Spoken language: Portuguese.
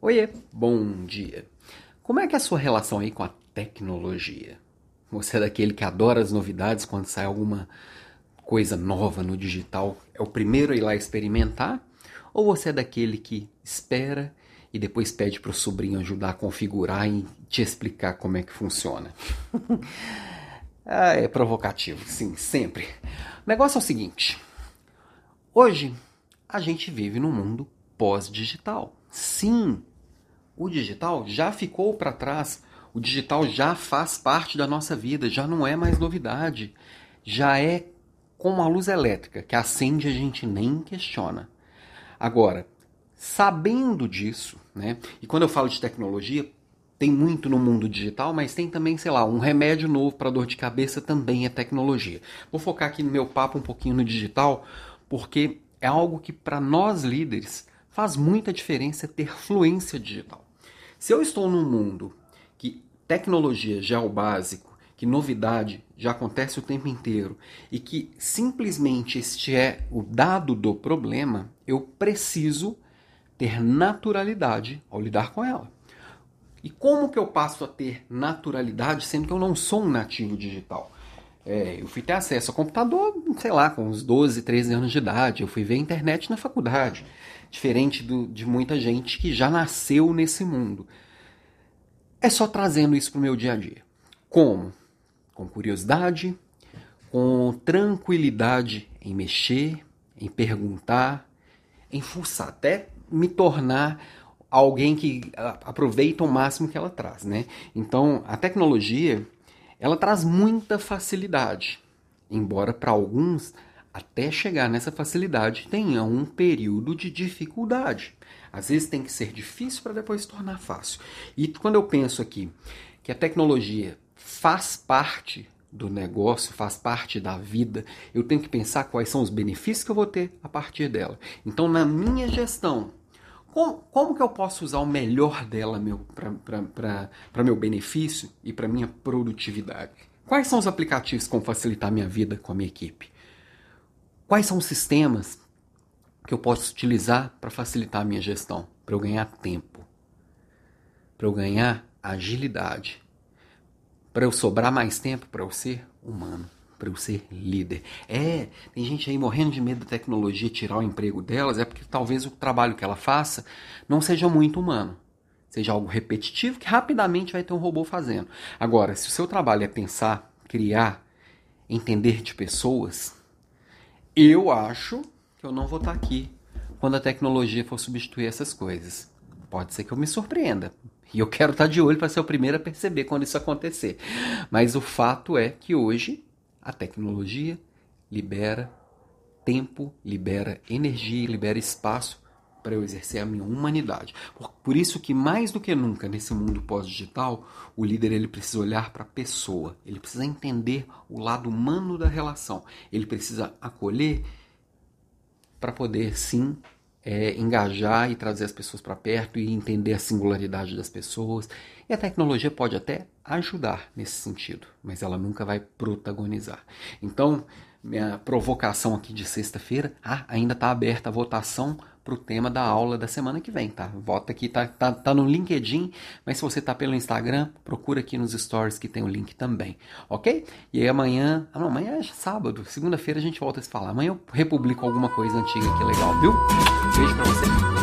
Oiê, bom dia. Como é que é a sua relação aí com a tecnologia? Você é daquele que adora as novidades quando sai alguma coisa nova no digital? É o primeiro a ir lá experimentar? Ou você é daquele que espera e depois pede para o sobrinho ajudar a configurar e te explicar como é que funciona? ah, é provocativo, sim, sempre. O negócio é o seguinte: hoje a gente vive num mundo pós-digital. Sim, o digital já ficou para trás. O digital já faz parte da nossa vida, já não é mais novidade. Já é como a luz elétrica, que acende a gente nem questiona. Agora, sabendo disso, né? E quando eu falo de tecnologia, tem muito no mundo digital, mas tem também, sei lá, um remédio novo para dor de cabeça também é tecnologia. Vou focar aqui no meu papo um pouquinho no digital, porque é algo que para nós líderes faz muita diferença ter fluência digital. Se eu estou num mundo que tecnologia já é o básico, que novidade já acontece o tempo inteiro e que simplesmente este é o dado do problema, eu preciso ter naturalidade ao lidar com ela. E como que eu passo a ter naturalidade sendo que eu não sou um nativo digital? É, eu fui ter acesso ao computador, sei lá, com uns 12, 13 anos de idade. Eu fui ver a internet na faculdade. Diferente do, de muita gente que já nasceu nesse mundo. É só trazendo isso para o meu dia a dia. Como? Com curiosidade, com tranquilidade em mexer, em perguntar, em fuçar, até me tornar alguém que aproveita o máximo que ela traz, né? Então, a tecnologia ela traz muita facilidade, embora para alguns, até chegar nessa facilidade, tenha um período de dificuldade. Às vezes tem que ser difícil para depois se tornar fácil. E quando eu penso aqui que a tecnologia faz parte do negócio, faz parte da vida, eu tenho que pensar quais são os benefícios que eu vou ter a partir dela. Então, na minha gestão, como, como que eu posso usar o melhor dela para meu benefício e para minha produtividade? Quais são os aplicativos que vão facilitar a minha vida com a minha equipe? Quais são os sistemas que eu posso utilizar para facilitar a minha gestão? Para eu ganhar tempo, para eu ganhar agilidade, para eu sobrar mais tempo para eu ser humano para eu ser líder. É, tem gente aí morrendo de medo da tecnologia tirar o emprego delas, é porque talvez o trabalho que ela faça não seja muito humano. Seja algo repetitivo que rapidamente vai ter um robô fazendo. Agora, se o seu trabalho é pensar, criar, entender de pessoas, eu acho que eu não vou estar aqui quando a tecnologia for substituir essas coisas. Pode ser que eu me surpreenda. E eu quero estar de olho para ser o primeiro a perceber quando isso acontecer. Mas o fato é que hoje a tecnologia libera tempo, libera energia, libera espaço para eu exercer a minha humanidade. Por, por, isso que mais do que nunca nesse mundo pós-digital, o líder ele precisa olhar para a pessoa, ele precisa entender o lado humano da relação, ele precisa acolher para poder sim é, engajar e trazer as pessoas para perto e entender a singularidade das pessoas. E a tecnologia pode até ajudar nesse sentido, mas ela nunca vai protagonizar. Então, minha provocação aqui de sexta-feira, ah, ainda está aberta a votação para o tema da aula da semana que vem, tá? Vota aqui, tá, tá, tá no LinkedIn, mas se você tá pelo Instagram, procura aqui nos stories que tem o link também, ok? E aí amanhã, ah não, amanhã é sábado, segunda-feira a gente volta a se falar. Amanhã eu republico alguma coisa antiga aqui legal, viu? Beijo pra você.